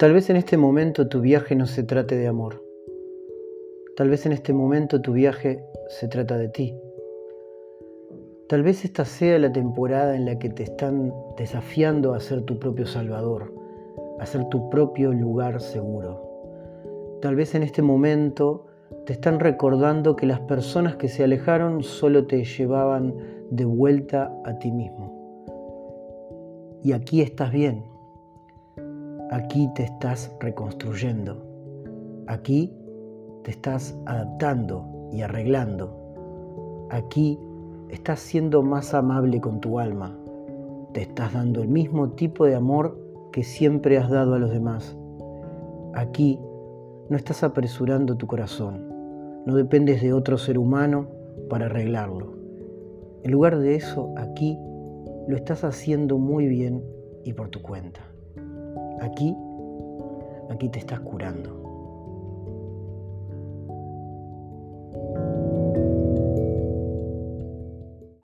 Tal vez en este momento tu viaje no se trate de amor. Tal vez en este momento tu viaje se trata de ti. Tal vez esta sea la temporada en la que te están desafiando a ser tu propio salvador, a ser tu propio lugar seguro. Tal vez en este momento te están recordando que las personas que se alejaron solo te llevaban de vuelta a ti mismo. Y aquí estás bien. Aquí te estás reconstruyendo. Aquí te estás adaptando y arreglando. Aquí estás siendo más amable con tu alma. Te estás dando el mismo tipo de amor que siempre has dado a los demás. Aquí no estás apresurando tu corazón. No dependes de otro ser humano para arreglarlo. En lugar de eso, aquí lo estás haciendo muy bien y por tu cuenta. Aquí, aquí te estás curando.